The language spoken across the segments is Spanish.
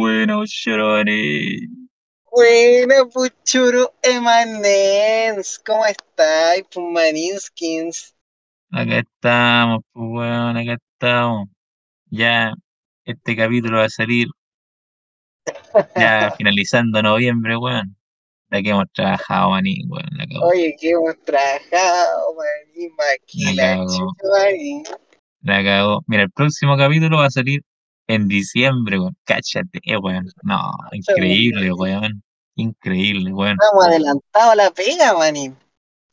Bueno, lloraré. Buena, Puchuro Emanens. ¿Cómo estáis, Pumaninskins? Acá estamos, pues weón, acá estamos. Ya este capítulo va a salir ya finalizando noviembre, weón. De que hemos trabajado, maní, weón, la. Oye, que hemos trabajado, manín, La maquila. La cagó. Mira, el próximo capítulo va a salir en diciembre, weón. Cáchate, weón. No, increíble, weón. Increíble, weón. Estamos adelantados a la pega, manín. weón.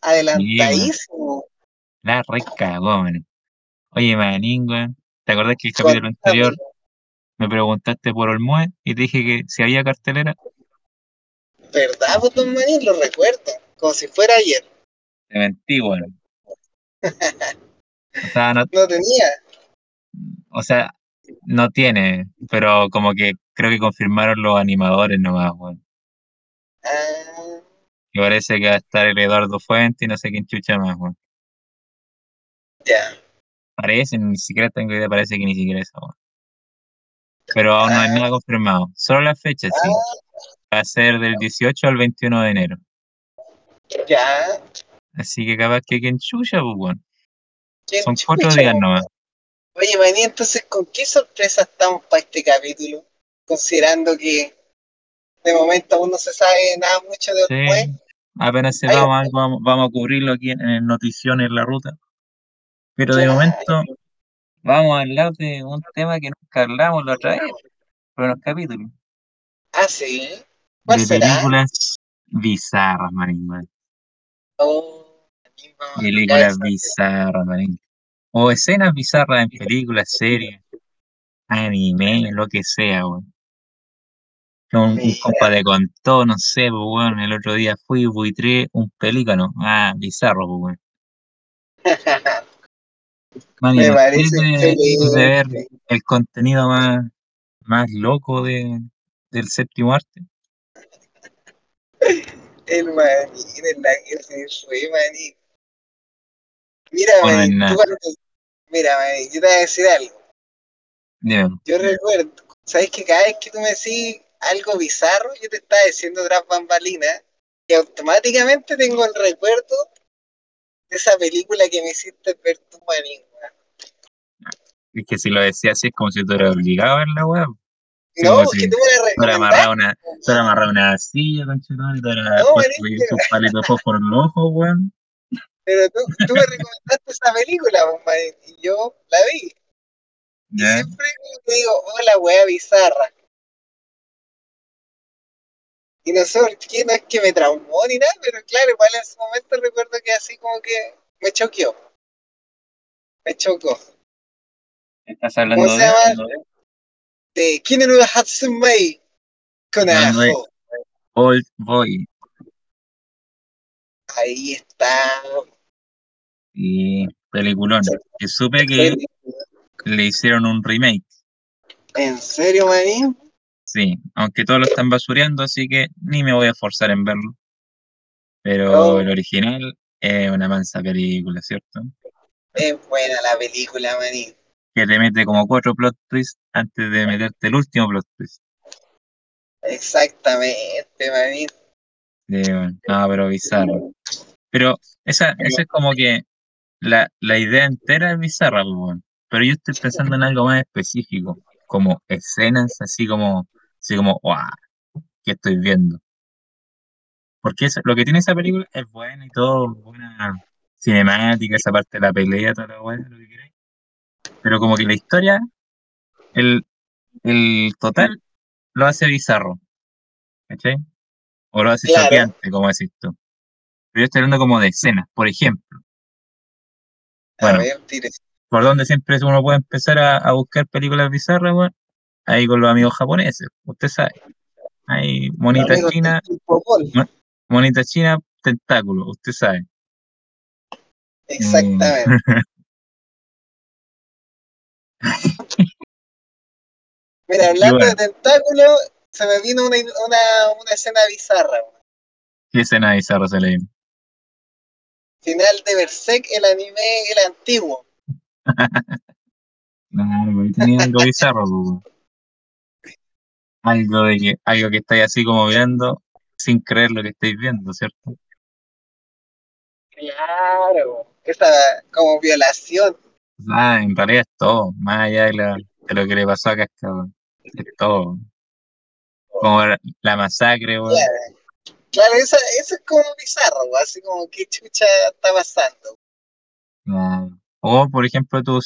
Adelantadísimo. La recagó, man. Oye, manín, weón. ¿Te acordás que el capítulo anterior me preguntaste por Olmue y te dije que si había cartelera? ¿Verdad, pues, don Manín? Lo recuerdo. Como si fuera ayer. Te mentí, weón. O sea, no, No tenía. o sea, no tiene, pero como que creo que confirmaron los animadores nomás, weón. Ah, Y parece que va a estar el Eduardo Fuente y no sé quién chucha más, weón. ya. Parece, ni siquiera tengo idea, parece que ni siquiera eso, weón. Pero aún no hay Ah. nada confirmado. Solo la fecha, sí. Va a ser del 18 al 21 de enero. Ya. Así que capaz que quien chucha, pues, weón. ¿Quién Son cuatro días nomás. Oye, Maní, entonces, ¿con qué sorpresa estamos para este capítulo? Considerando que de momento aún no se sabe nada mucho de Olmue. Sí. Apenas sepamos algo, vamos, vamos a cubrirlo aquí en, en Notición en la ruta. Pero de momento vamos a hablar de un tema que nunca hablamos la otra vez, pero en los capítulos. Ah, sí. ¿Cuál De será? películas bizarras, marín. Oh, Películas bizarras, marín. O escenas bizarras en películas, series, anime, lo que sea, weón. Un, un compa te contó, no sé, pues, weón, el otro día fui y buitré un pelícano. Ah, bizarro, pues, weón. Man, Me parece de, de ver el contenido más, más loco de, del séptimo arte. El Manín, el la que se fue, Manín. Mira, O no es Manín, nada. tú cuando- Mira, yo te voy a decir algo. Yo recuerdo, ¿sabes que cada vez que tú me decís algo bizarro, yo te estaba diciendo tras bambalinas, y automáticamente tengo el recuerdo de esa película que me hiciste ver tu Manín, weón. es que si lo decía así es como si tú eras obligado a ver la weá. Sí, No, porque si tú me la amarrado una, tú eras amarrado a una silla, conchetumare, y tú eras No, puesto sus palitos de fósforo en los ojos, weón. Pero tú, tú me recomendaste esa película, pues, Manín, y yo la vi. Y Ya. siempre digo, oh, la wea bizarra. Y no sé por qué, no es que me traumó ni nada, pero claro, igual en ese momento recuerdo que así como que me choqueó. Me chocó. ¿Estás ¿Cómo hablando se de? llama? De Kinenu Hatsumei con de- ajo. Old Boy. Ahí está. Y peliculón. Que supe que le hicieron un remake. ¿En serio, manín? Sí, aunque todos lo están basureando, así que ni me voy a esforzar en verlo. Pero Oh. el original es una mansa película, ¿cierto? Es buena la película, manín. Que te mete como cuatro plot twists antes de meterte el último plot twist. Exactamente, manín. Sí, bueno, no, pero bizarro. Pero esa, esa es como que la, la idea entera es bizarra, pues, weón. Pero yo estoy pensando en algo más específico, como escenas así como, así como, ¡guau! ¿Qué estoy viendo? Porque eso- lo que tiene esa película es buena y todo, buena cinemática, esa parte de la pelea, toda la weá, lo que queráis. Pero como que la historia, el, el total, lo hace bizarro. ¿Cachai? O lo hace Claro. choqueante, como decís tú. Pero yo estoy hablando como de escenas, por ejemplo. Bueno, A ver, tire. por donde siempre uno puede empezar a, a buscar películas bizarras, weón. Ahí con los amigos japoneses, usted sabe. Ahí, monita china, monita china, tentáculo, usted sabe. Exactamente. Mira, hablando bueno. de tentáculos, se me vino una, una, una escena bizarra. weón. ¿Qué escena bizarra se le vino? Final de Berserk, el anime, el antiguo. No, ahí tenía algo bizarro, algo de que, algo que estáis así como viendo sin creer lo que estáis viendo, ¿cierto? Claro, esa como violación. Ah, en realidad es todo, más allá de, la- de lo que le pasó a Casca, weón. Es todo. Como la, la masacre, weón. Claro, claro eso, eso es como bizarro, así como que chucha está pasando. Ah, O, por ejemplo, tú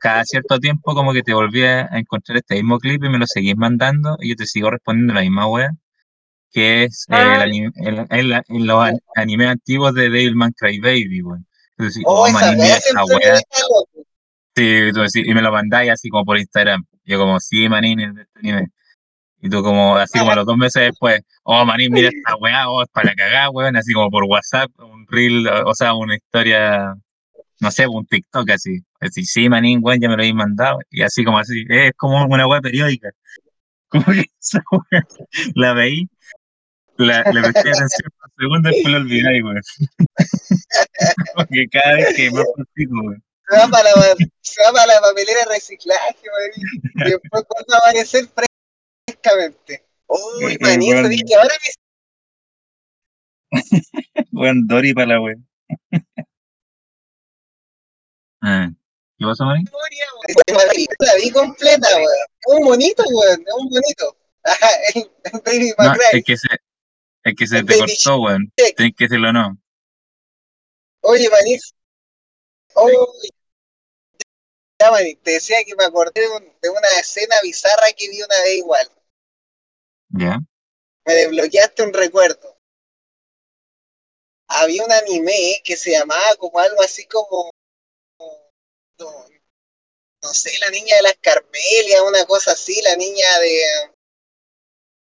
cada cierto tiempo como que te volví a encontrar este mismo clip y me lo seguís mandando y yo te sigo respondiendo la misma wea, que es eh, el Ah, anime- el- el- en los an- animes antiguos de Devilman Crybaby, weón. Entonces, oh, oh, esa manín, mira weá esta siempre me wea. Sí, tú decís- y me lo mandáis así como por Instagram. Yo como, sí, manín, es de este anime. Y tú como, así como a los dos meses después, oh, manín, mira esta weá, oh, es para la cagada, weón, así como por WhatsApp, un reel, o sea, una historia, no sé, un TikTok así. Así, sí, manín, weón, ya me lo habéis mandado. Y así como así, es como una weá periódica. Como que esa weá la veí, la, le presté atención por segundo y después la olvidé, weón. Porque cada vez que más practico, weón. Se va para la, se va para la papelera de reciclaje, weón, y después vuelve a aparecer frescamente. Uy, Eh, maní, weón, ¿sabes que ahora me weón, Dory para la weón. Ah, ¿Qué pasó, weón? La vi completa, weón. Es un bonito, weón, es un bonito. Ajá, el, el Baby No, es que se, es que se el te cortó, weón. Tienes que decirlo no. Oye, maní, oh, ya, maní, te decía que me acordé de, un- de una escena bizarra que vi una vez igual. ¿Ya? Me desbloqueaste un recuerdo. Había un anime que se llamaba como algo así como no, no sé, la niña de las Carmelias, una cosa así, la niña de...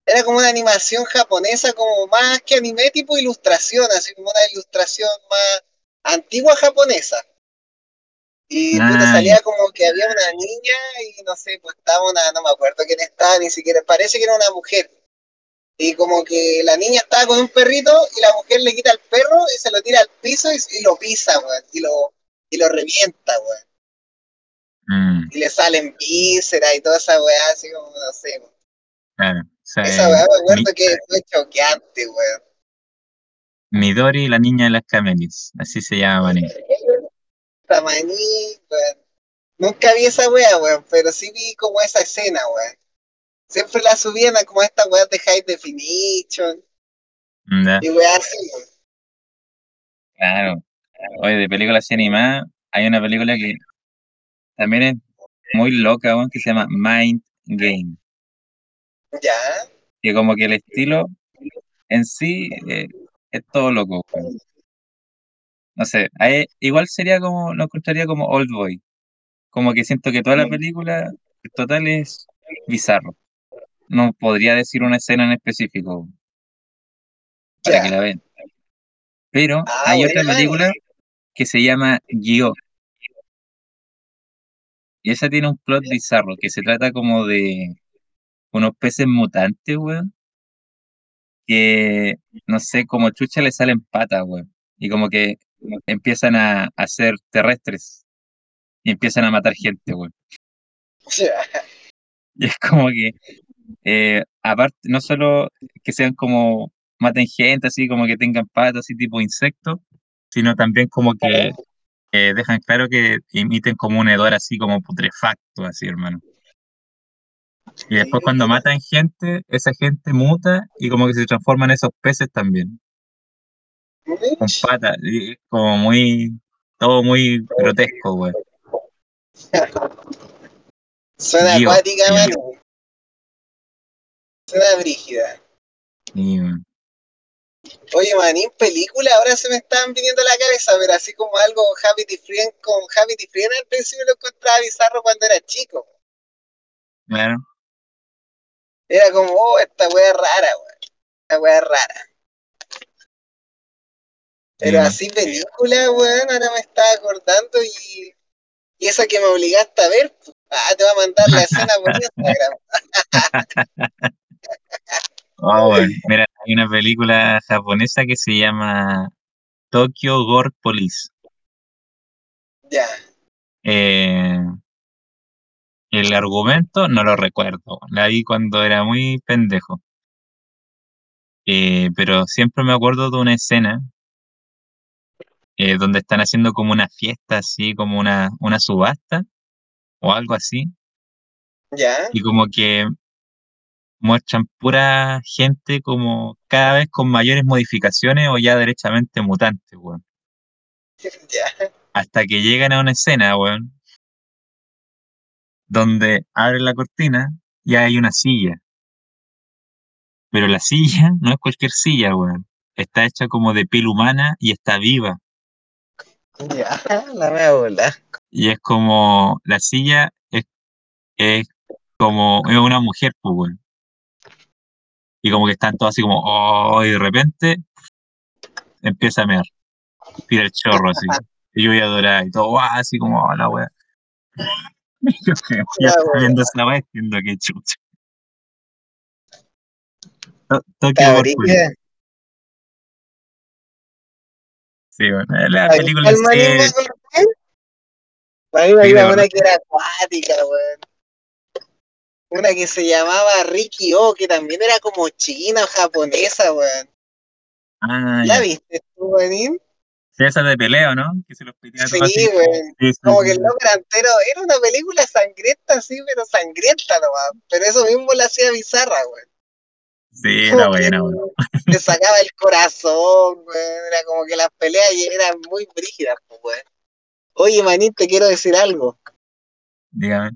Era como una animación japonesa, como más que anime, tipo ilustración, así como una ilustración más antigua japonesa. Y puta, Ah, ya. salía como que había una niña y no sé, pues estaba una, no me acuerdo quién estaba, ni siquiera, parece que era una mujer. Y como que la niña estaba con un perrito y la mujer le quita el perro y se lo tira al piso y, y lo pisa, weón, y lo, y lo revienta, weón. Mm, y le salen vísceras y toda esa weá, así como, no sé. weón. claro. Esa weá me mi, acuerdo que fue choqueante, weón. Midori, la niña de las camelias. Así se llama, manín. Tamaní, weón. Nunca vi esa weá, weón, pero sí vi como esa escena, weón. Siempre la subían a como esta weá de High Definition y weá así. Claro. Oye, de películas así animadas, hay una película que también es muy loca, weón, que se llama Mind Game. Ya, Que como que el estilo en sí eh, es todo loco, weón. No sé, igual sería como, lo encontraría como Old Boy. Como que siento que toda la película en total es bizarro. No podría decir una escena en específico para que la vean. Pero Ah, hay otra película que se llama Gyo. Y esa tiene un plot bizarro, que se trata como de unos peces mutantes, weón, que no sé, como chucha le salen patas, weón. Y como que empiezan a, a ser terrestres y empiezan a matar gente, weón. Y es como que, eh, aparte, no solo que sean como maten gente, así como que tengan patas, así tipo insectos, sino también como que eh, dejan claro que imiten como un hedor así como putrefacto, así, hermano. Y después cuando matan gente, esa gente muta y como que se transforman en esos peces también, con patas, y como muy, todo muy grotesco, güey. Suena acuática, mano. Suena brígida. Y, Oye, manín, película, ahora se me están viniendo a la cabeza, pero así como algo Happy Friend con Happy Friend al principio lo encontraba bizarro cuando era chico. claro, Era como, oh, esta wea es rara, weón. Esta wea es rara. Pero así película, weón, ahora me estaba acordando y, y esa que me obligaste a ver, ah, te voy a mandar la escena por Instagram. oh, güey. Mira, hay una película japonesa que se llama Tokyo Gore Police. Ya, Eh, El argumento no lo recuerdo, la vi cuando era muy pendejo. Eh, pero siempre me acuerdo de una escena eh, donde están haciendo como una fiesta, así como una, una subasta o algo así, ¿Ya? y como que muestran pura gente como cada vez con mayores modificaciones o ya derechamente mutantes, weón. Hasta que llegan a una escena, weón, donde abren la cortina y hay una silla. Pero la silla no es cualquier silla, weón. Está hecha como de piel humana y está viva. Ya, la bola. Y es como, la silla es, es como, es una mujer, pues, weón. Y como que están todos así como, oh, y de repente empieza a mear. Tira el chorro así. Y yo voy a adorar y todo, "Guau", así como, oh, la weá. Yo que ya wea. viendo esa weá diciendo que chucha. To- brígida. Sí, bueno, la ¿Sabes película en cuál manín me sí, acordé? A mí me ¿de qué te había una que era acuática, weón. Una que se llamaba Ricky O, que también era como china o japonesa, weón. Ah, ¿La ya. viste tú, manín? Sí, esa de peleo, ¿no? Que se los pitea todo así. Sí, weón. Sí, sí, Como sí, que el loco era entero, era una película sangrienta, sí, pero sangrienta nomás. Pero eso mismo la hacía bizarra, weón. Sí, era buena, weón. te sacaba el corazón, weón. Era como que las peleas eran muy brígidas, pues, weón. Oye, manín, te quiero decir algo. Dígame.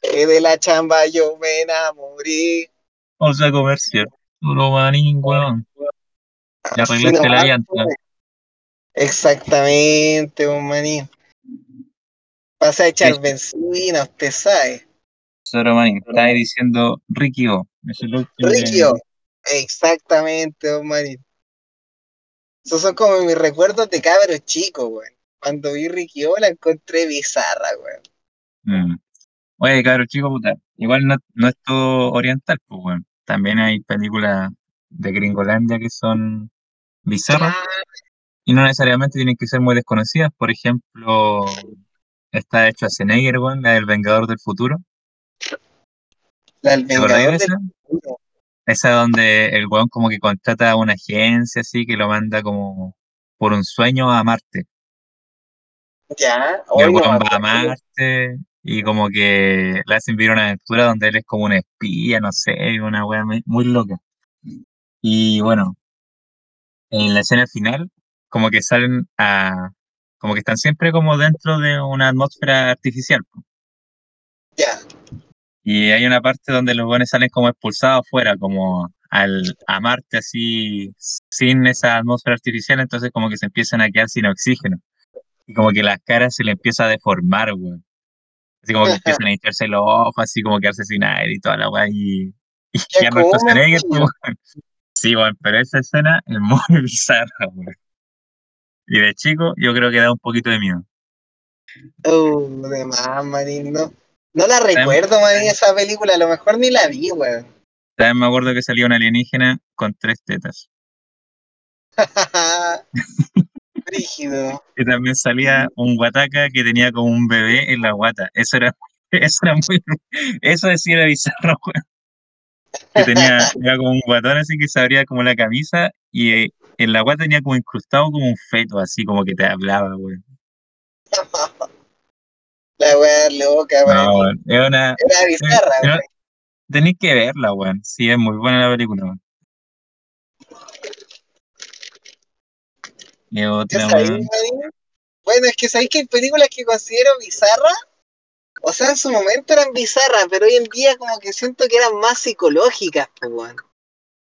Que de la chamba yo me enamoré. O sea, comercial. Puro manín, weón. Así arreglaste la llanta. weón. Exactamente, un manín. Pasa a echar Sí, benzina, usted sabe. Solo manín. Estaba ahí diciendo Ricky O. Es. Exactamente, un manín. Esos son como mis recuerdos de cabro chico, weón. Cuando vi Rikio la encontré bizarra, weón. Mm. Oye, cabrón, chico, puta. Igual no, no es todo oriental, pues, weón. También hay películas de Gringolandia que son bizarras y no necesariamente tienen que ser muy desconocidas. Por ejemplo, está hecho a Schwarzenegger, weón, la del Vengador del Futuro. la del ¿Te acordáis de Vengador del esa? Futuro. Esa donde el weón como que contrata a una agencia así que lo manda como por un sueño a Marte. Ya, Y el hoy no me weón va a. Marte y como que le hacen vivir una aventura donde él es como un espía, no sé, una weá muy, muy loca. Y bueno, en la escena final, como que salen a. como que están siempre como dentro de una atmósfera artificial. Ya, Y hay una parte donde los weones salen como expulsados fuera, como al, a Marte así, sin esa atmósfera artificial, entonces como que se empiezan a quedar sin oxígeno. Y como que las caras se le empieza a deformar, weón. Así como que empiezan a hincharse los ojos, así como quedarse sin aire y toda la weá. Y, y Arnold Schwarzenegger. Sí, weón, pero esa escena es muy bizarra, weón. Y de chico, yo creo que da un poquito de miedo. Uh, de más, manín, no. No la recuerdo, manín, esa película. A lo mejor ni la vi, weón. también me acuerdo que salía un alienígena con tres tetas. Rígido. Y también salía un guataca que tenía como un bebé en la guata. Eso era, eso era muy, eso decía era bizarro, weón. Que tenía, era como un guatón así que se abría como la camisa y eh, en la guata tenía como incrustado como un feto, así como que te hablaba, weón. La weá loca, No, weón. Es una, Era bizarra, no, weón. tenéis que verla, weón. Sí, es muy buena la película, weón. Bueno, es que sabéis que hay películas que considero bizarras. O sea, en su momento eran bizarras, pero hoy en día como que siento que eran más psicológicas, pues, weón.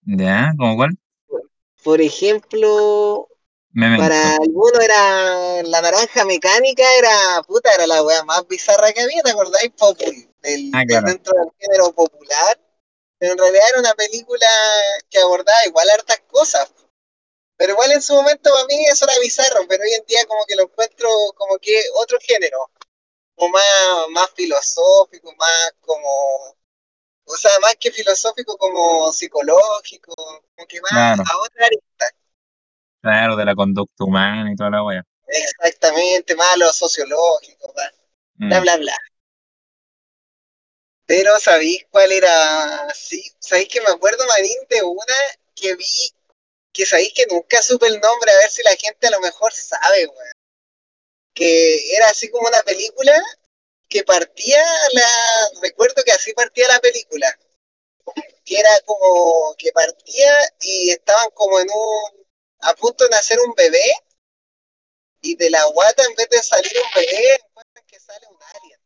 ¿Ya? ¿Cómo cuál? Por ejemplo, para algunos era la naranja mecánica, era puta, era la weá más bizarra que había, ¿te acordáis? Popul, del, Ah, claro. dentro del género popular. Pero en realidad era una película que abordaba igual hartas cosas. Pero igual en su momento para mí eso era bizarro, pero hoy en día como que lo encuentro como que otro género, como más, más filosófico, más como, o sea, más que filosófico como psicológico, como que más Claro, a otra área. claro, de la conducta humana y toda la wea. Exactamente, más a lo sociológico, más, bla, Mm. bla, bla. Pero ¿sabéis cuál era? Sí, ¿sabéis que me acuerdo, Marín, de una que vi, que sabéis que nunca supe el nombre, a ver si la gente a lo mejor sabe, weón. Que era así como una película que partía la. Recuerdo que así partía la película. Que era como que partía y estaban como en un. a punto de nacer un bebé. Y de la guata, en vez de salir un bebé, encuentran que sale un alien.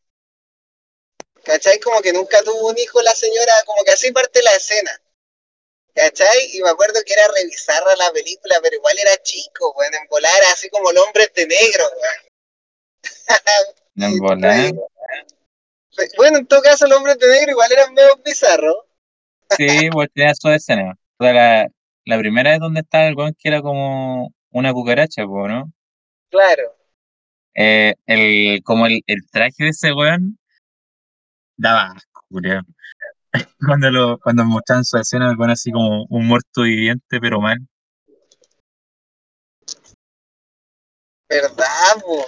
¿Cachai? Como que nunca tuvo un hijo la señora, como que así parte la escena. ¿Cachai? Y me acuerdo que era revisar la película, pero igual era chico, weón, en volar así como el hombre de negro, weón. En volar. Bueno, en todo caso, el hombre de negro igual era medio bizarro. Sí, pues tenía su escena. O sea, la, la primera es donde está el weón que era como una cucaracha, po, ¿no? Claro. Eh, el, como el, el traje de ese weón daba asco. Cuando, lo, cuando mostraban su escena, me pone así como un muerto viviente, pero mal. ¿Verdad, po?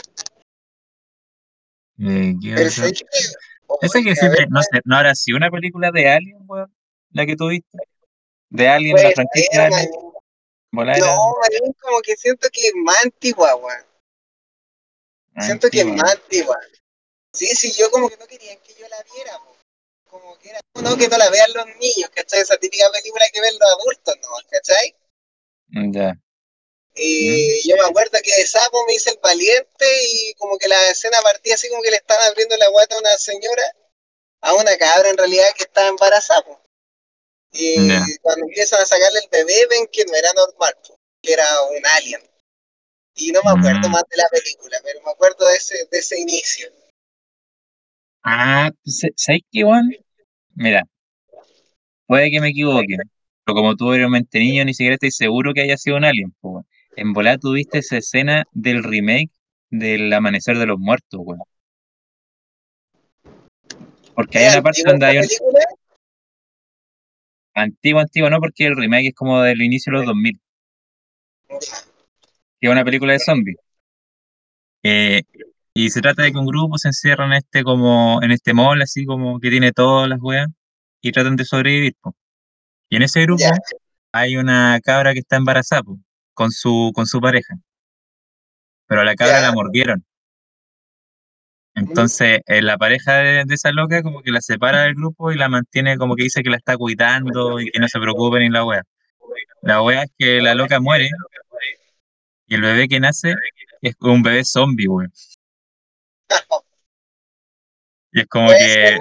Eh, que. Esa que a ver, te- no sé, ¿no habrá sido una película de Alien, weón? La que tuviste. De Alien, puede la franquicia ser, Alien. Volar No, man, como que siento que es más antigua, weón. Siento que es más antigua. Sí, sí, yo como que no querían que yo la viera, po. Como que era, no, que no la vean los niños, ¿cachai? Esa típica película que ven los adultos, ¿no? ¿Cachai? Ya. Y yo me acuerdo que de sapo me hice el valiente y como que la escena partía así como que le estaban abriendo la guata a una señora, a una cabra en realidad que estaba embarazada. po. Y cuando empiezan a sacarle el bebé ven que no era normal, po, que era un alien. Y no me acuerdo Mm. más de la película, pero me acuerdo de ese, de ese inicio. Ah, sa- ¿sabes qué, weón? Mira, puede que me equivoque, pero como tú eres mente niño, ni siquiera estoy seguro que haya sido un alien, po, weón. En volar tuviste esa escena del remake del Amanecer de los Muertos, weón. Porque hay ¿Es una parte donde hay un antiguo, antiguo, no, porque el remake es como del inicio de los 2000, que es una película de zombies. Eh, y se trata de que un grupo se encierra en este como en este mall así como que tiene todas las weas y tratan de sobrevivir, po. Y en ese grupo hay una cabra que está embarazada po, con su con su pareja, pero a la cabra la mordieron. Entonces, eh, la pareja de, de esa loca como que la separa del grupo y la mantiene como que dice que la está cuidando y que no se preocupen ni la wea. La wea es que la loca muere y el bebé que nace es un bebé zombie, weón. Y es como que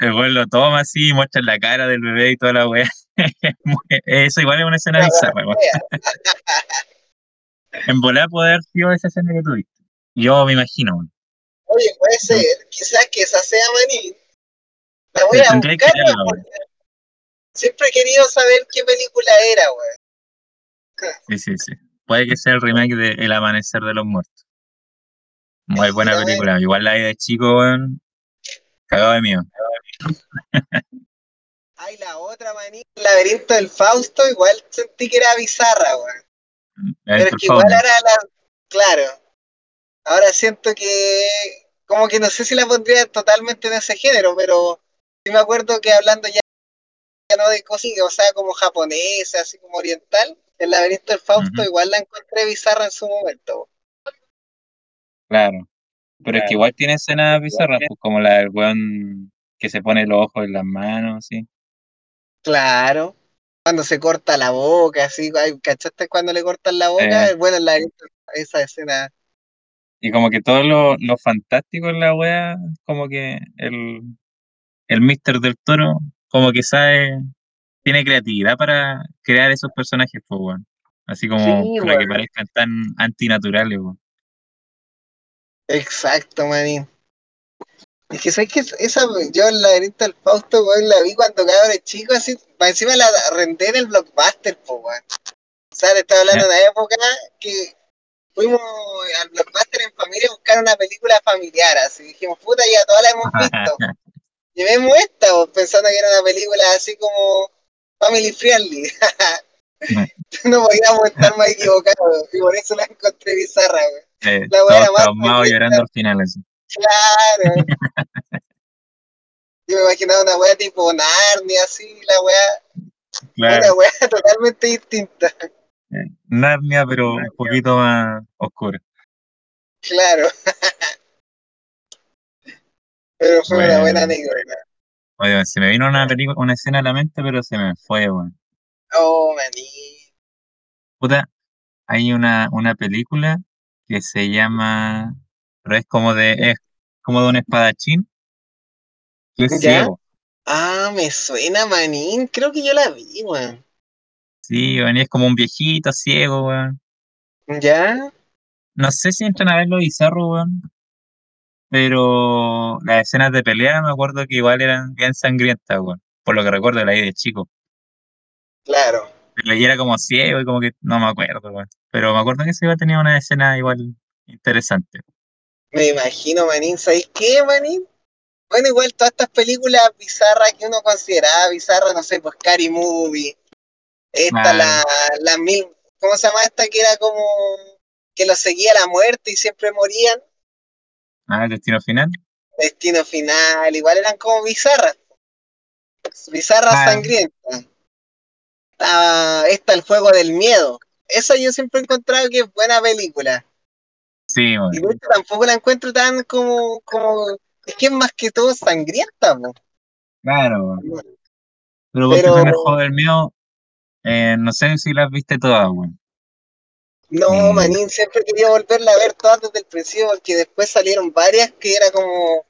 el weón lo toma así, muestra la cara del bebé y toda la weá. Eso igual es una escena bizarra, weón. En volar puede haber sido esa escena que tuviste. Yo me imagino, weón. Oye, puede ser, quizás que esa sea maní. La voy a buscar, siempre he querido saber qué película era, weón. Sí, sí, sí. Puede que sea el remake de El Amanecer de los Muertos. Muy buena película. Igual la de chico, weón. Cagado de miedo. Ay, la otra, maní. El laberinto del Fausto, igual sentí que era bizarra, weón. Pero es que igual ahora la. Claro. Ahora siento que. Como que no sé si la pondría totalmente en ese género, pero sí me acuerdo que hablando ya, ya no de cosas, o sea, como japonesa, así como oriental, el laberinto del Fausto igual la encontré bizarra en su momento. Claro. Pero es que igual tiene escenas bizarras, pues como la del weón que se pone los ojos en las manos, así. Claro. Cuando se corta la boca, así, ¿cachaste cuando le cortan la boca? Eh, Bueno, laberinto, esa escena. Y como que todo lo, lo fantástico en la wea, como que el, el Mister del Toro, como que sabe, tiene creatividad para crear esos personajes, pues. Así como Sí, para que parezcan tan antinaturales, weón. Exacto, manín. Es que sabes que esa, yo el laberinto del Fausto, weón, la vi cuando cabrón chico, así, para encima la renté en el blockbuster, pues, weón. O sea, le estaba hablando de una época que fuimos al blockbuster en familia a buscar una película familiar, así dijimos, puta, ya todas la hemos visto. Y vemos esta, pues, pensando que era una película así como family friendly. no podíamos estar más equivocados, y por eso la encontré bizarra, weón. La todos era más llorando al final, así. Claro. Yo me imaginaba una weá tipo Narnia, así, la weá. Claro, Una weá totalmente distinta. eh, Narnia, pero un poquito más oscura. Claro. Pero fue una buena anécdota. oye, se me vino una película, una escena a la mente, pero se me fue, weón. Oh, maní. Puta, hay una, una película que se llama, pero es como de, es como de un espadachín que es ¿Ya? ciego. Ah, me suena manín. Creo que yo la vi, weón. Sí, weón, y es como un viejito ciego, weón. ¿Ya? No sé si entran a ver lo bizarro, weón, pero las escenas de pelea me acuerdo que igual eran bien sangrientas, weón. Por lo que recuerdo de la de chico. Claro. Pero era como ciego y como que no me acuerdo, weón. Pero me acuerdo que ese igual tenía una escena igual interesante. Me imagino, manín. ¿Sabéis qué, manín? Bueno, igual todas estas películas bizarras que uno consideraba bizarras, no sé, pues Scary Movie. Esta, Claro. la, la mil. ¿Cómo se llama esta que era como que los seguía la muerte y siempre morían? Ah, Destino Final. Destino Final. Igual eran como bizarras. Bizarras Ah, sangrientas. Ah, esta, El Juego del Miedo. Esa yo siempre he encontrado que es buena película. Sí, Y tampoco la encuentro tan como, como es que es más que todo sangrienta, po. Claro. Pero ponte pero del mío, eh, no sé si las viste todas, weón. no, Eh, Manín, siempre quería volverla a ver todas desde el principio porque después salieron varias que era como,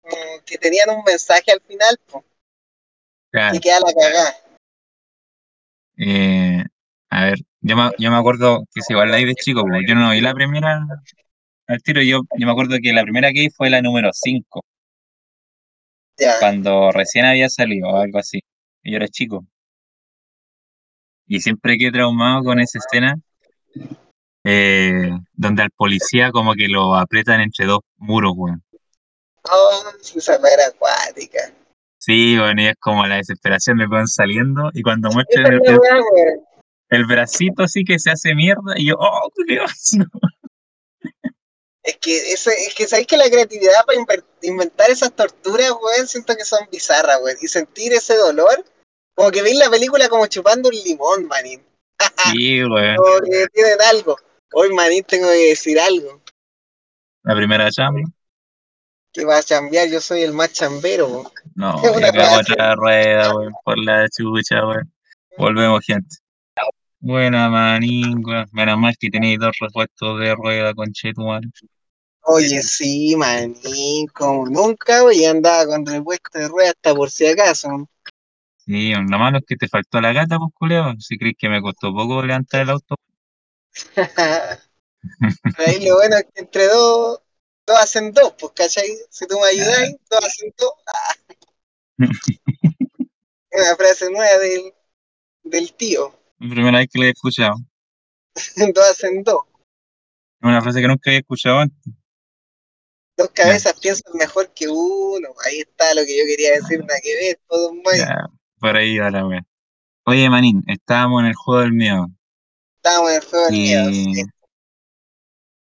como que tenían un mensaje al final, po, claro. que queda la cagada. Eh, a ver, yo me, yo me acuerdo que si igual la vi de chico, pues, yo no vi la primera al tiro, yo, yo me acuerdo que la primera que vi fue la número 5, Ya, cuando recién había salido o algo así. Y yo era chico. Y siempre quedé traumado con esa escena eh, donde al policía como que lo aprietan entre dos muros, weón. oh, esa weá era acuática. Sí, weón, y es como la desesperación de van saliendo y cuando muestran es el, el. El bracito así que se hace mierda y yo, oh, Dios, no. Es que, ese, es que sabéis que la creatividad para inventar esas torturas, weón, siento que son bizarras, weón. Y sentir ese dolor, como que veis la película como chupando un limón, manín. Sí, weón, Como que tienen algo. Hoy, manín, tengo que decir algo. la primera chamba. Que va a chambear, yo soy el más chambero, weón. No, otra rueda, weón, por la chucha, weón. Volvemos, gente. Buena manín. Menos mal que tenéis dos repuestos de rueda, conchetumal. Oye, sí, manín, como nunca, y andaba con repuesto de rueda hasta por si acaso. Sí, lo malo es que te faltó la gata, pues, culeo. Si crees que me costó poco levantar el auto. Ahí lo bueno es que entre dos, dos hacen dos, pues, ¿cachai? Si tú me ayudáis, dos hacen dos. Una frase nueva del, del tío. Primera vez que la he escuchado. dos hacen dos. Es una frase que nunca había escuchado antes. Dos cabezas piensan mejor que uno. Ahí está lo que yo quería decir, nada que ver, todo. Ya, por ahí va la wea. Oye, manín, estábamos en el juego del miedo. Estábamos en el juego del miedo. Sí.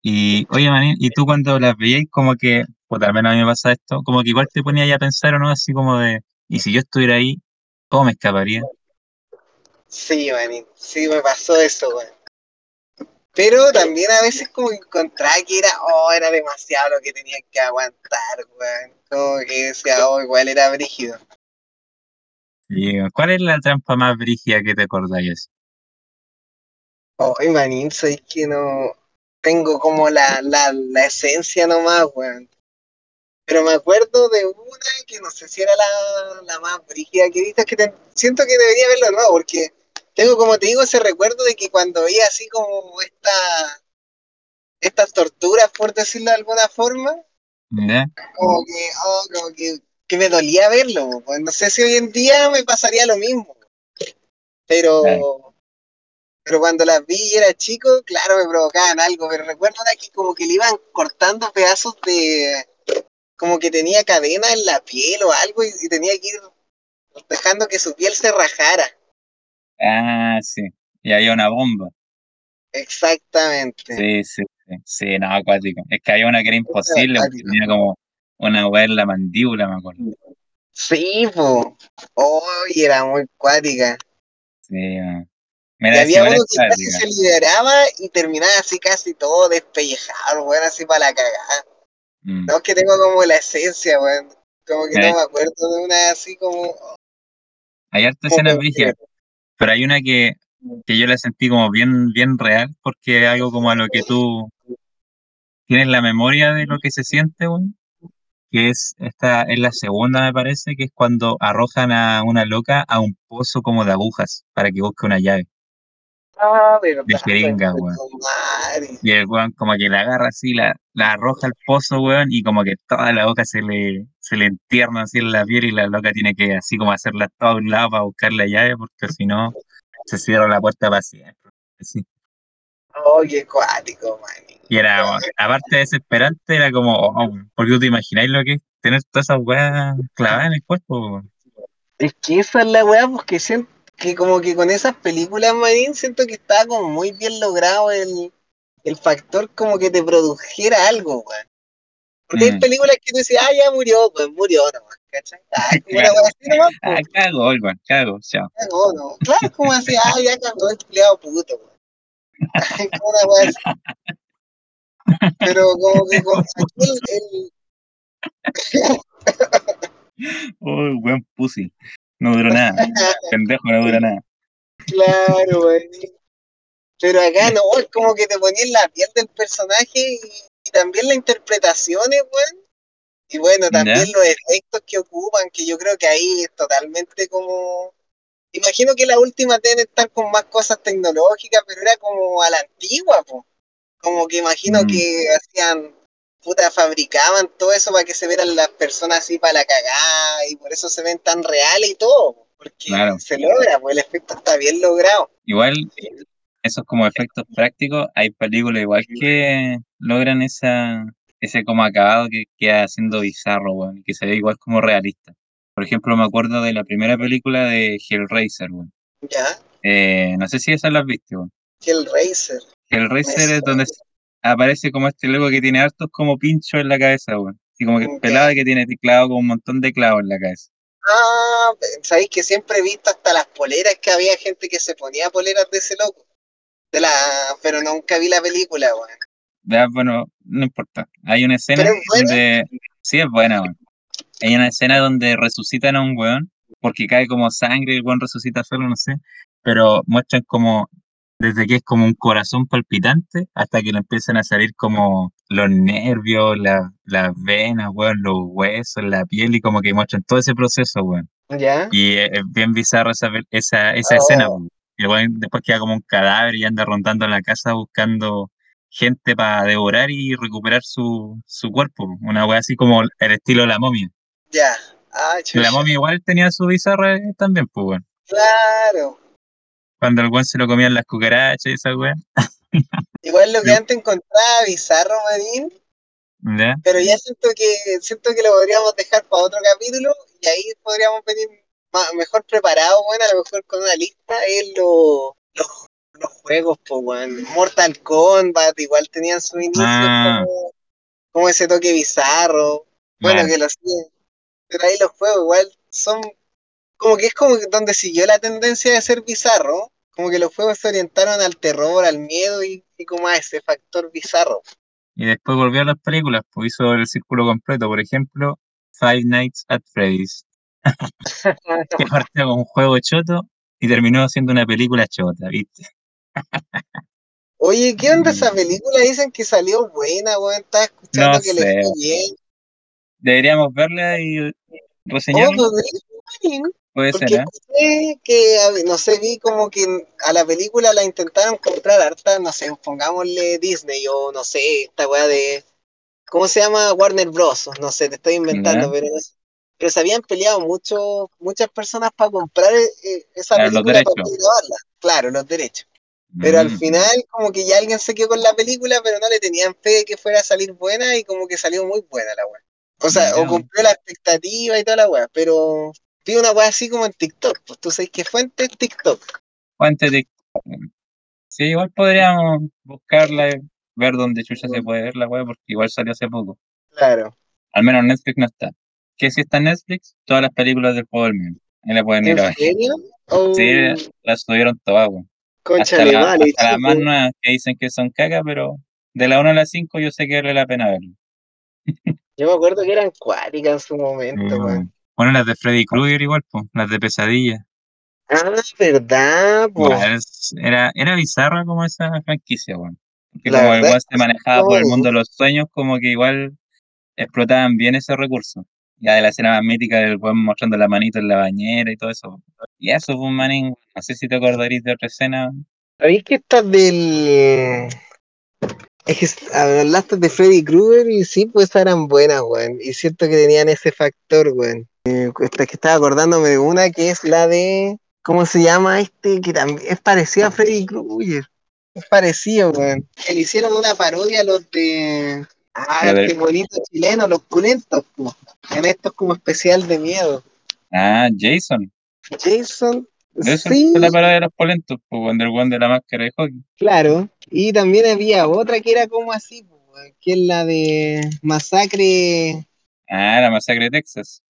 y, oye, manín, ¿y tú cuando las veías como que, pues al menos a mí me pasa esto, como que igual te ponía ya a pensar o no, así como de, y si yo estuviera ahí, ¿cómo me escaparía? Sí, manín. Sí, me pasó eso, weón. Pero también a veces como encontraba que era, oh, era demasiado lo que tenía que aguantar, weón. Como que decía, oh, igual era brígido. Y, ¿cuál es la trampa más brígida que te acordáis? Ay, manín, sabes que no tengo como la, la, la esencia nomás, weón. Pero me acuerdo de una que no sé si era la, la más brígida que es que te- siento que debería verlo de nuevo, porque tengo, como te digo, ese recuerdo de que cuando veía así como esta, estas torturas, por decirlo de alguna forma, como que, oh, como que, que me dolía verlo, pues no sé si hoy en día me pasaría lo mismo, pero, pero cuando las vi y era chico, claro, me provocaban algo, pero recuerdo una que como que le iban cortando pedazos de, como que tenía cadena en la piel o algo y, y tenía que ir dejando que su piel se rajara. Ah, sí. Y había una bomba. Exactamente. Sí, sí, sí. Sí, no, acuático. Es que había una que era imposible, porque tenía como una weá en la mandíbula, me acuerdo. Sí, po. Oye, era muy cuática. Sí, weón. Y Mira, había igual uno que casi se liberaba y terminaba así casi todo despellejado, weón, así para la cagada. Mm. No, es que tengo como la esencia, weón. Como que no me acuerdo de una así como... hay hartas como escenas brígidas, pero hay una que, que yo la sentí como bien, bien real, porque es algo como a lo que tú tienes la memoria de lo que se siente. Que es esta, es la segunda, me parece, que es cuando arrojan a una loca a un pozo como de agujas para que busque una llave Ah, de jeringa, weón. Y el weón como que la agarra así, la, la arroja al pozo, weón, y como que toda la boca se le, se le entierna así en la piel y la loca tiene que así como hacerla todo a un lado para buscar la llave, porque si no, se cierra la puerta siempre. Así. Oh, qué cuático, man. Y era, aparte de desesperante, era como, oh, porque tú te imagináis lo que es tener todas esas weas clavadas en el cuerpo, weón. Es que esa es la weá, porque siento que como que con esas películas, Marín, siento que estaba como muy bien logrado el, el factor como que te produjera algo, weón. Porque hay Mm, películas que tú dices, ah, ya murió, pues murió nomás, ¿cachai? Ah, claro. Ah, pues, cago, weón, cago, chao. cagó, ¿no? Claro, es como así, ah, ya cagó el empleado puto, weón. Como una así. Pero como que con el, Oh, buen pussy. No duró nada. Pendejo, no dura nada. claro, weón. Pero acá no, es como que te ponía en la piel del personaje y, y también las interpretaciones, weón. Y bueno, ¿Ya? también los efectos que ocupan, que yo creo que ahí es totalmente como. Imagino que las últimas deben estar con más cosas tecnológicas, pero era como a la antigua, po. Como que imagino Mm, que hacían, puta, fabricaban todo eso para que se vieran las personas así para la cagada, y por eso se ven tan reales y todo, po, porque claro. se logra, pues el efecto está bien logrado. Igual, esos como efectos prácticos, hay películas igual que logran esa, ese como acabado que queda siendo bizarro, weón, y que se ve igual como realista. Por ejemplo, me acuerdo de la primera película de Hellraiser, weón. ¿Ya? Eh, no sé si esa la has visto. Hellraiser. Hellraiser es donde aparece como este loco que tiene hartos como pinchos en la cabeza, weón. Así como que es Ya. pelado y que tiene clavado con un montón de clavos en la cabeza. Ah, sabéis que siempre he visto hasta las poleras que había gente que se ponía poleras de ese loco. De la, pero nunca vi la película, weón. Ya, bueno, no importa. Hay una escena es donde. Sí, es buena, weón. Hay una escena donde resucitan a un weón, porque cae como sangre y el weón resucita solo, no sé. Pero muestran como. Desde que es como un corazón palpitante hasta que le empiezan a salir como los nervios, la- las venas, weón, los huesos, la piel y como que muestran todo ese proceso, weón. ¿Ya? Y es, es bien bizarro esa, esa, esa escena, Oh, weón. Y weón después queda como un cadáver y anda rondando la casa buscando gente para devorar y recuperar su, su cuerpo. Una wea así como el estilo de la momia. ya. Ah, la momia igual tenía su bizarra eh, también, pues, weón. Claro. Cuando weón se lo comían las cucarachas y esa wea. Igual lo que antes encontraba bizarro, Marín, ¿Ya? pero ya siento que siento que lo podríamos dejar para otro capítulo y ahí podríamos venir mejor preparados, bueno, a lo mejor con una lista es lo- los, los juegos, pues, weón. Mortal Kombat, igual tenían su inicio Ah, como, como ese toque bizarro. Bueno, que lo siguen. Pero ahí los juegos igual son como que es como donde siguió la tendencia de ser bizarro. Como que los juegos se orientaron al terror, al miedo y, y como a ese factor bizarro. Y después volvió a las películas, pues hizo el círculo completo. Por ejemplo, Five Nights at Freddy's. Que partió con un juego choto y terminó siendo una película chota, ¿viste? Oye, ¿qué onda Mm, esa película? Dicen que salió buena, weón. Estaba No escuchando que le fue bien. Deberíamos verla y Oh, reseñarla. pues, Puede Porque ser, ¿eh? que, no sé, vi como que a la película la intentaron comprar harta, no sé, pongámosle Disney o no sé, esta weá de. ¿Cómo se llama? Warner Bros. No sé, te estoy inventando, pero. Pero se habían peleado mucho, muchas personas para comprar eh, esa película para grabarla. Claro, los derechos. Pero al Mm, final, como que ya alguien se quedó con la película, pero no le tenían fe de que fuera a salir buena y como que salió muy buena la weá. O sea, o cumplió la expectativa y toda la weá, pero vi una weá así como en TikTok. Pues tú sabes qué fuente es TikTok. fuente de... Sí, igual podríamos buscarla y ver dónde chucha se puede ver la web, porque igual salió hace poco. Claro. Al menos en Netflix no está. que si está en Netflix, todas las películas del juego del mismo. Ahí la pueden ir ¿En a ver. serio? Oh, Sí, las subieron todas, weón. Hasta, cónchale, la- vale, hasta más nuevas que dicen que son caca, pero de la 1 a la 5 yo sé que vale la pena verlo. Yo me acuerdo que eran cuáticas en su momento, weón. Bueno, las de Freddy Krueger igual, pues, las de Pesadilla. Ah, verdad, po. Igual, es- era, era bizarra como esa franquicia, weón. Porque La como el se que manejaba por el mundo de los sueños, como que igual explotaban bien ese recurso. Ya de la escena más mítica del weón mostrando la manito en la bañera y todo eso. Y eso fue un manín. No sé si te acordaréis de otra escena. ¿Sabéis que estas del. Es que hablaste de Freddy Krueger y sí, pues eran buenas, weón. Y siento que tenían ese factor, weón. Eh, es que estaba acordándome de una que es la de. ¿Cómo se llama este? Que también es parecido a Freddy Krueger. Es parecido, weón. Que le hicieron una parodia a los de. Ah, de- este bonito chileno, los pulentos, po. En estos como especial de miedo. Ah, Jason. Jason. Eso Sí, fue la parada de los polentos, pues, cuando el weón de la máscara de hockey. Claro, y también había otra que era como así, weón, que es la de Masacre. Ah, la masacre de Texas.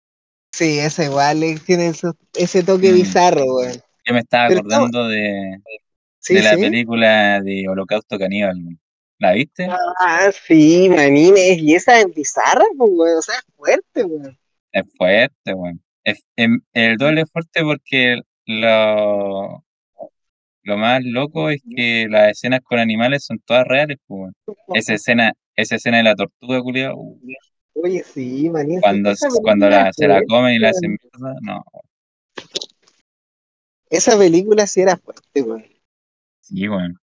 Sí, esa igual eh, tiene eso- ese toque Mm. bizarro, weón. Yo me estaba Pero acordando de, Sí, de la sí. película de Holocausto Caníbal. ¿La viste? Ah, sí, manines, y esa es bizarra, pues, weón, o sea, es fuerte, weón. Es fuerte. Es, em- el doble es fuerte porque lo, lo más loco es que las escenas con animales son todas reales, pues. Esa escena, esa escena de la tortuga, culiao, uh, Oye, sí, manines, cuando, cuando la, se la comen y la hacen mierda, no. Esa película sí era fuerte, weón. Sí, weón.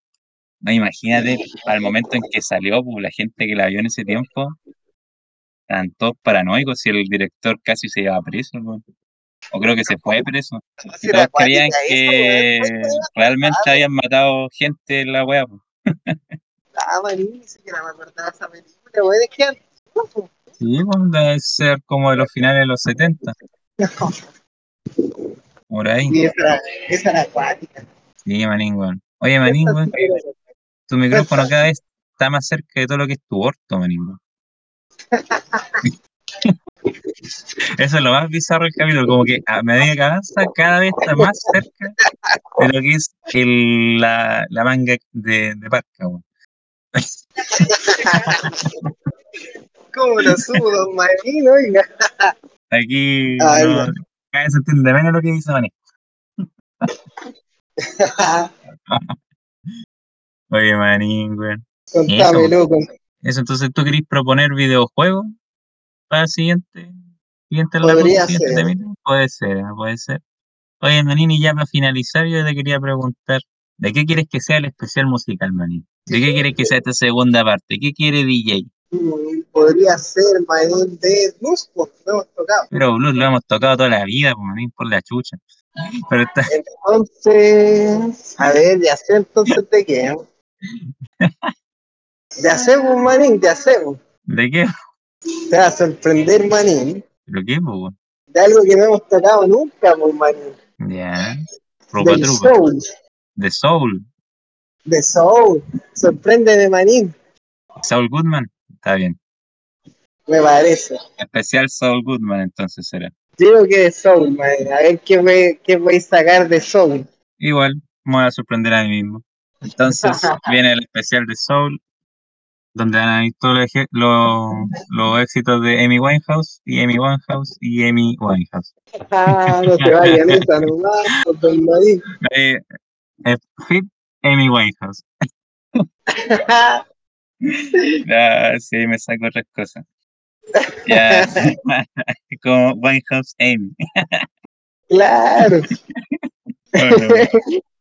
No, imagínate, al momento en que salió, pues, la gente que la vio en ese tiempo, estaban todos paranoicos y el director casi se llevaba preso, weón. O creo que se fue preso. Y todos creían que realmente habían matado gente en la weá, pues. Ah, manines, ni siquiera me acordaba esa película, weón, es que. Sí, pues debe ser como de los finales de los 70, por ahí. Sí, esa era, acuática. Sí, manín. Oye, manín, tu micrófono cada vez está más cerca de todo lo que es tu orto, manín. Eso es lo más bizarro del capítulo, como que a medida que avanza, cada vez está más cerca de lo que es el, la, la manga de, de parca. ¿Cómo lo subo, don Marín? Oiga. Aquí Ay, no, cada vez se entiende menos lo que dice manín. Oye, manín, weón. Contame, Eso. loco. Eso, entonces, ¿tú querés proponer videojuegos para el siguiente, siguiente Podría siguiente ser. Puede ser, puede ser. Oye, Manini, ya para finalizar, yo te quería preguntar, ¿de qué quieres que sea el especial musical, Manini? ¿De qué quieres que sea esta segunda parte? ¿Qué quiere DJ? Podría ser Marín de Blues, pues, lo hemos tocado. Pero blues lo hemos tocado toda la vida, por la chucha. Pero está, Entonces, a ver, ya sé entonces de qué. Ya sé, Marín, ya sé. ¿de qué? Te va a sorprender, Marín, ¿Pero qué, de algo que no hemos tocado nunca, pues, Marín. Ya. Rupa Del trupa. Soul. De Soul. De Soul. Sorpréndeme, Marín, Saul Goodman. Está bien. me parece. Especial Saul Goodman, entonces será. Digo que de Soul. A ver qué, me, qué voy a sacar de Soul. Igual, me voy a sorprender a mí mismo. Entonces viene el especial de Soul, donde ir todos los, los, los éxitos de Amy Winehouse y Amy Winehouse y Amy Winehouse. Ah, no te vayan esa nomás, fit Amy Winehouse. Ya, sí, me saco otras cosas. Ya, como Winehouse Amy. claro. Bueno,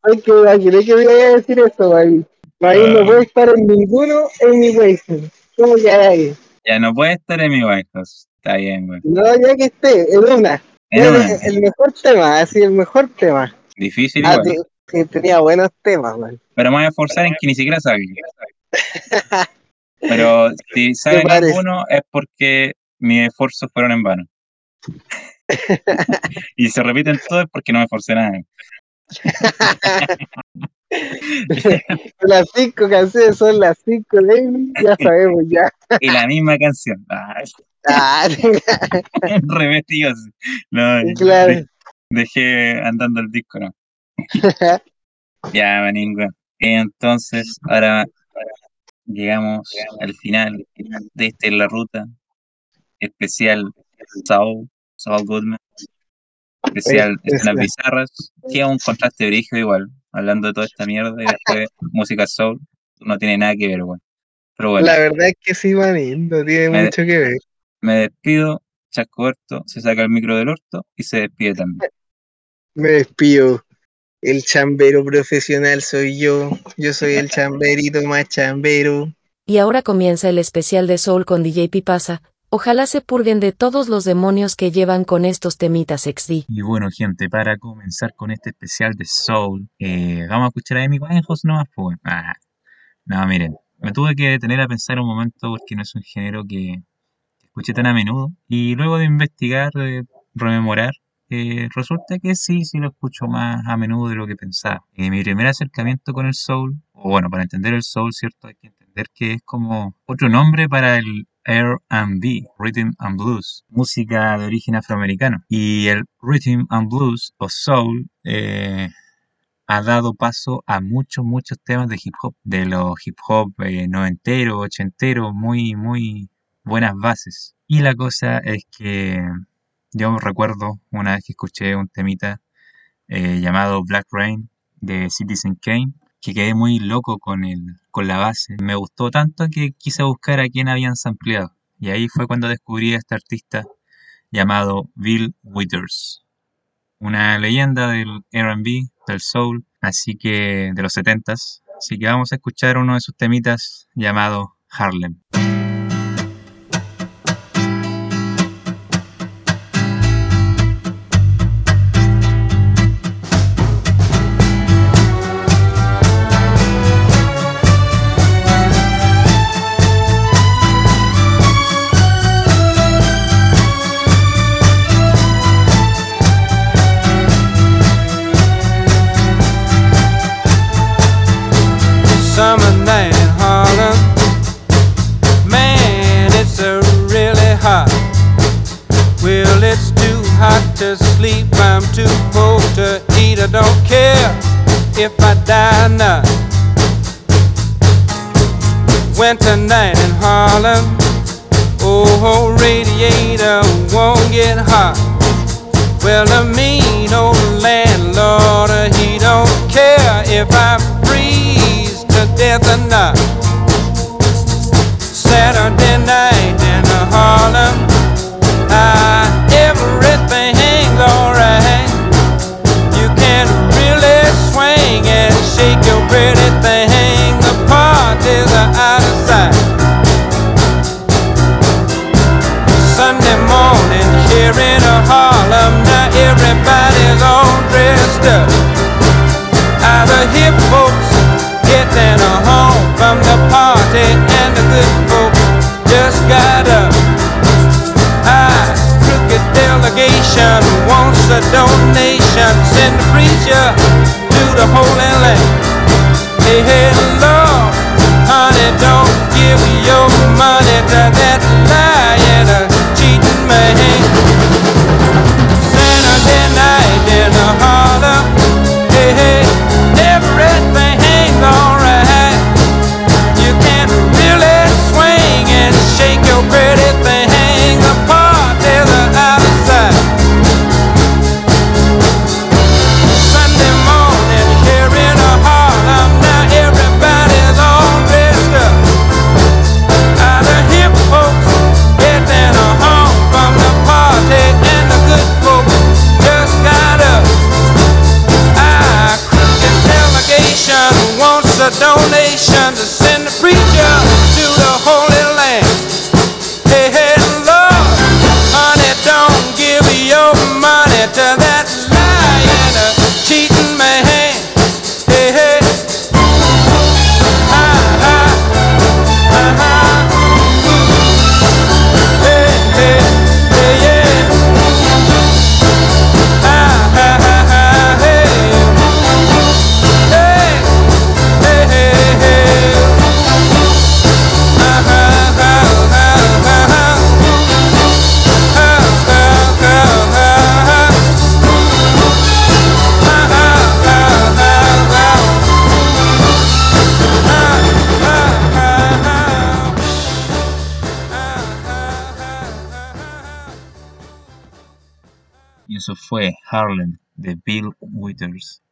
Ay, que imaginé que me iba a decir eso, Marín. Marín no Ah. puede estar en ninguno en mi Wasted. ¿Cómo que hay? ya no puede estar Amy Winehouse. Está bien, güey. No, ya que esté, en una. En el mejor tema, así, el mejor tema. Difícil Ah, igual. te- que tenía buenos temas, man. Pero me voy a esforzar en que ni siquiera salga. Pero si salen algunos es porque mis esfuerzos fueron en vano. y se repiten todos porque no me esforcé nada. las cinco canciones son las cinco de ya sabemos ya. Y la misma canción. Ah, Revestido así. No, claro. dejé andando el disco, ¿no? ya, maningo. Entonces, ahora llegamos al final de esta la ruta especial Saul, Saul Goodman, especial escenas bizarras, que es un contraste brígido igual, hablando de toda esta mierda y después música soul, no tiene nada que ver. Pero bueno. La verdad es que sí, manito, tiene mucho que ver. Me despido, Chasco se saca el micro del orto y se despide también. Me despido. El chambero profesional soy yo. Yo soy el chamberito más chambero. Y ahora comienza el especial de Soul con DJ Pipasa. Ojalá se purguen de todos los demonios que llevan con estos temitas XD. Y bueno, gente, para comenzar con este especial de Soul, eh, vamos a escuchar a Amy Winehouse nomás, pues. Ah, no, miren, me tuve que detener a pensar un momento porque no es un género que escuché tan a menudo. Y luego de investigar, de rememorar, eh, resulta que sí, sí lo escucho más a menudo de lo que pensaba. Eh, mi primer acercamiento con el soul, o bueno, para entender el soul, ¿cierto? Hay que entender que es como otro nombre para el R&B, Rhythm and Blues, música de origen afroamericano. Y el Rhythm and Blues o soul eh, ha dado paso a muchos, muchos temas de hip hop, de los hip hop eh, noventeros, ochenteros, muy, muy buenas bases. Y la cosa es que yo recuerdo una vez que escuché un temita eh, llamado Black Rain de Citizen Kane, que quedé muy loco con, el, con la base. Me gustó tanto que quise buscar a quién habían sampleado. Y ahí fue cuando descubrí a este artista llamado Bill Withers. Una leyenda del RB, del soul, así que de los 70s. Así que vamos a escuchar uno de sus temitas llamado Harlem. Harlem de Bill Withers,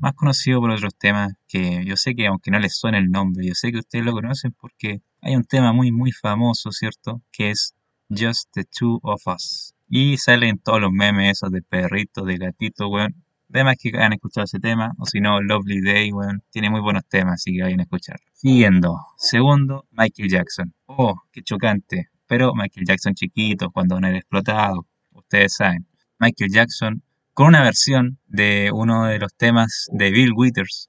más conocido por otros temas que yo sé que aunque no les suene el nombre, yo sé que ustedes lo conocen porque hay un tema muy muy famoso, ¿cierto? Que es Just the Two of Us. Y salen todos los memes esos de perrito, de gatito, weón. Temas que han escuchado ese tema, o si no, Lovely Day, weón. Tiene muy buenos temas, así que vayan a escuchar. Siguiendo. Segundo, Michael Jackson. Oh, qué chocante. Pero Michael Jackson chiquito, cuando no era explotado. Ustedes saben. Michael Jackson con una versión de uno de los temas de Bill Withers,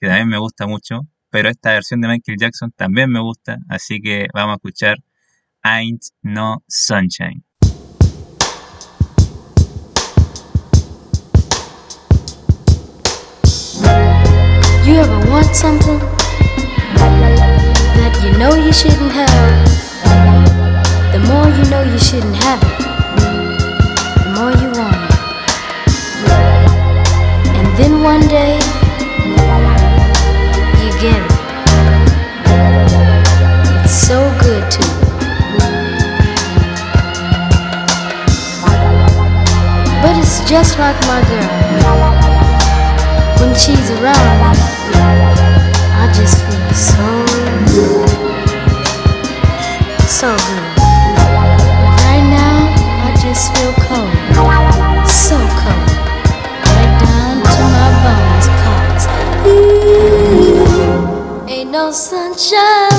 que también me gusta mucho, pero esta versión de Michael Jackson también me gusta, así que vamos a escuchar Ain't No Sunshine. You ever want something? The more you know you shouldn't have it, then one day, you get it. It's so good to you. But it's just like my girl. When she's around me, I just feel so good. So good. 就算真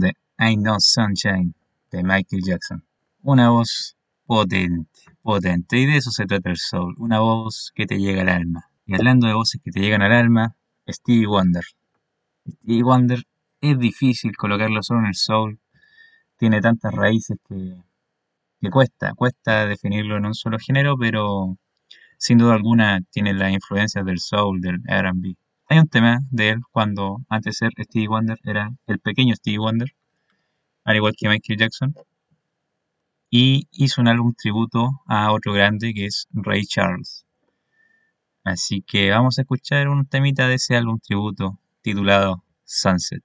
de Ain't No Sunshine de Michael Jackson. Una voz potente, potente. Y de eso se trata el soul, una voz que te llega al alma. Y hablando de voces que te llegan al alma, Stevie Wonder. Stevie Wonder es difícil colocarlo solo en el soul, tiene tantas raíces que, que cuesta, cuesta definirlo en un solo género, pero sin duda alguna tiene las influencias del soul, del R&B. Hay un tema de él cuando antes de ser Stevie Wonder era el pequeño Stevie Wonder, al igual que Michael Jackson, y hizo un álbum tributo a otro grande que es Ray Charles. Así que vamos a escuchar un temita de ese álbum tributo titulado Sunset.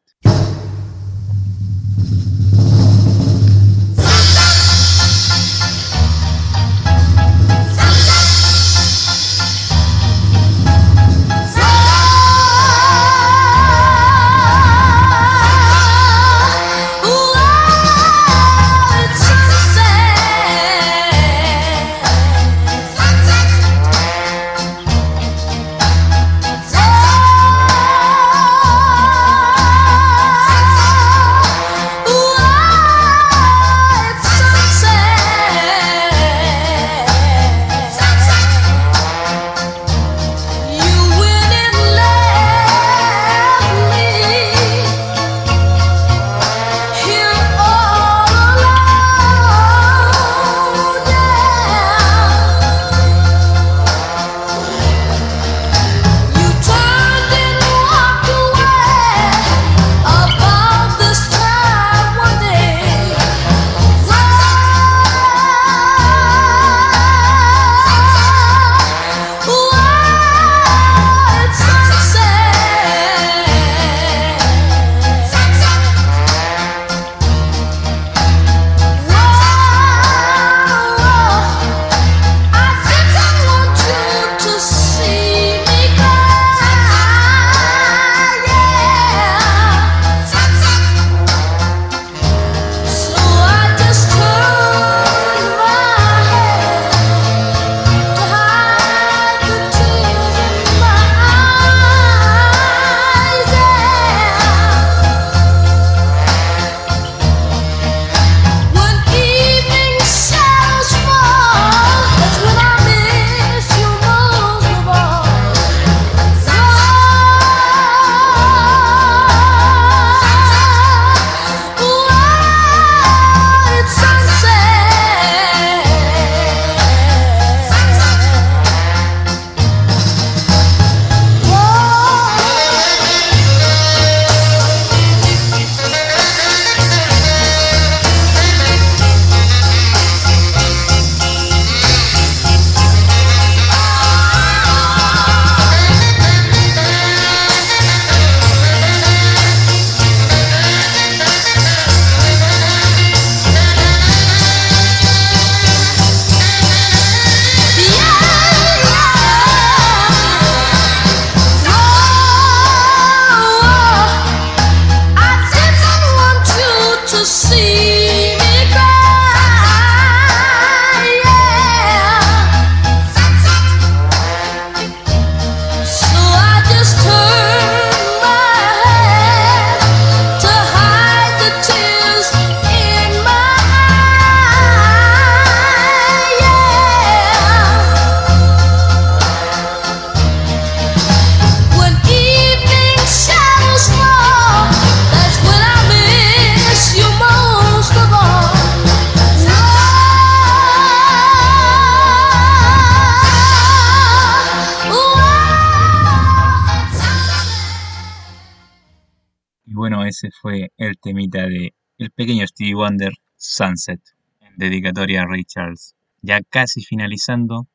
Ese fue el temita de el pequeño Stevie Wonder, Sunset, en dedicatoria a Ray Charles. Ya casi finalizando,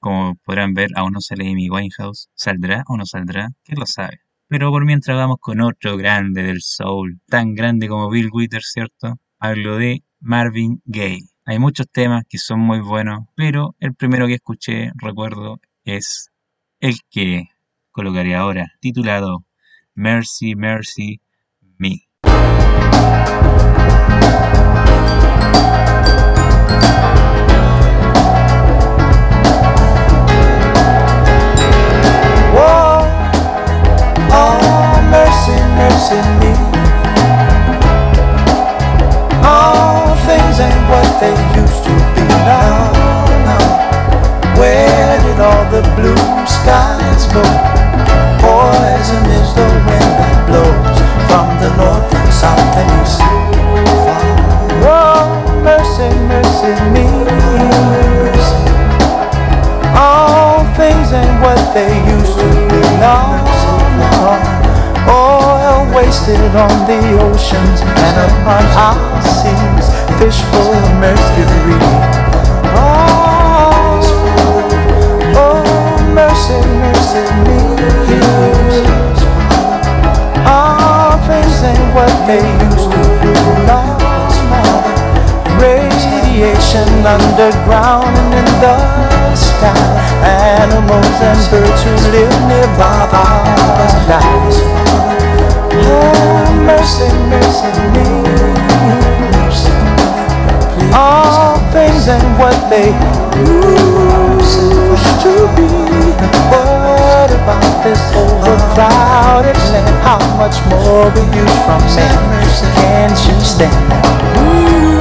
como podrán ver, aún no sale Amy Winehouse. ¿Saldrá o no saldrá? ¿Quién lo sabe? Pero por mientras vamos con otro grande del soul, tan grande como Bill Withers, ¿cierto? Hablo de Marvin Gaye. Hay muchos temas que son muy buenos, pero el primero que escuché, recuerdo, es el que colocaré ahora, titulado Mercy, Mercy, Me. Oh, mercy, mercy me. All things ain't what they used to be now. Where did all the blue skies go? On the oceans and upon our seas. Fish full of mercury. Oh, oh, mercy, mercy me. What they used to be. No, no. Radiation underground and in the sky. Animals and birds who live nearby are dying. Oh, mercy, mercy me. All things and what they used to be. What about this overcrowded land? How much more will you from man? Can't you stand that?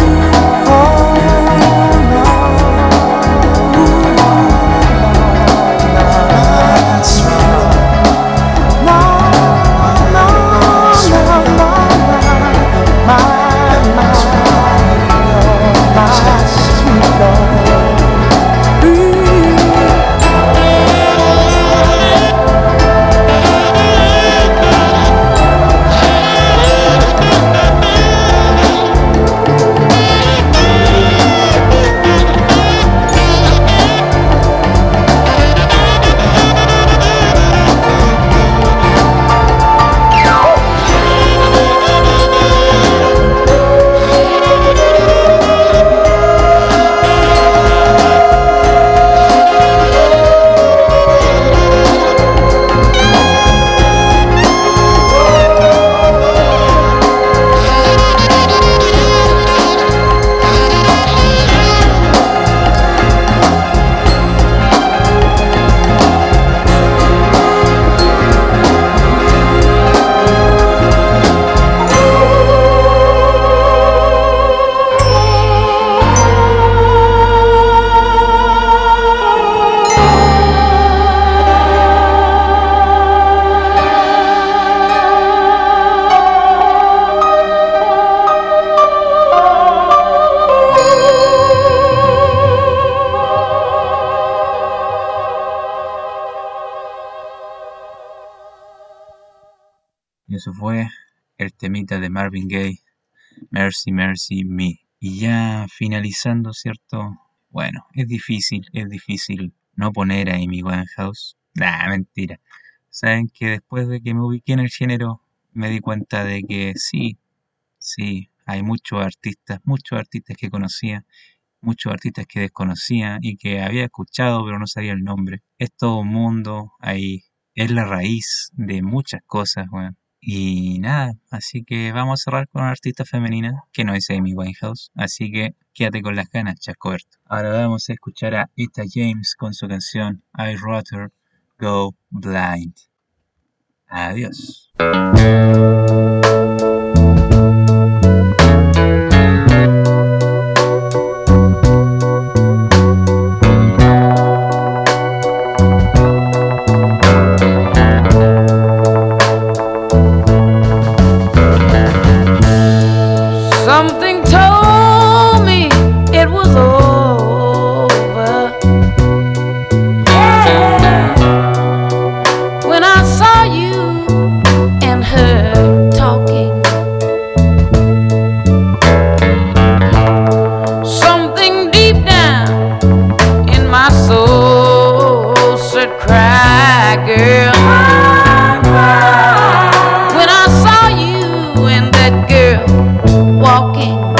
Temita de Marvin Gaye, Mercy, Mercy Me. Y ya finalizando, ¿cierto? Bueno, es difícil, es difícil no poner a Amy Winehouse. Nah, mentira. Saben que después de que me ubiqué en el género, me di cuenta de que sí, sí, hay muchos artistas, muchos artistas que conocía, muchos artistas que desconocía y que había escuchado pero no sabía el nombre. Es todo un mundo, ahí es la raíz de muchas cosas, weón. Y nada, así que vamos a cerrar con una artista femenina que no es Amy Winehouse, así que quédate con las ganas, Chascoberto. Ahora vamos a escuchar a Etta James con su canción I Rather Go Blind. Adiós. Walking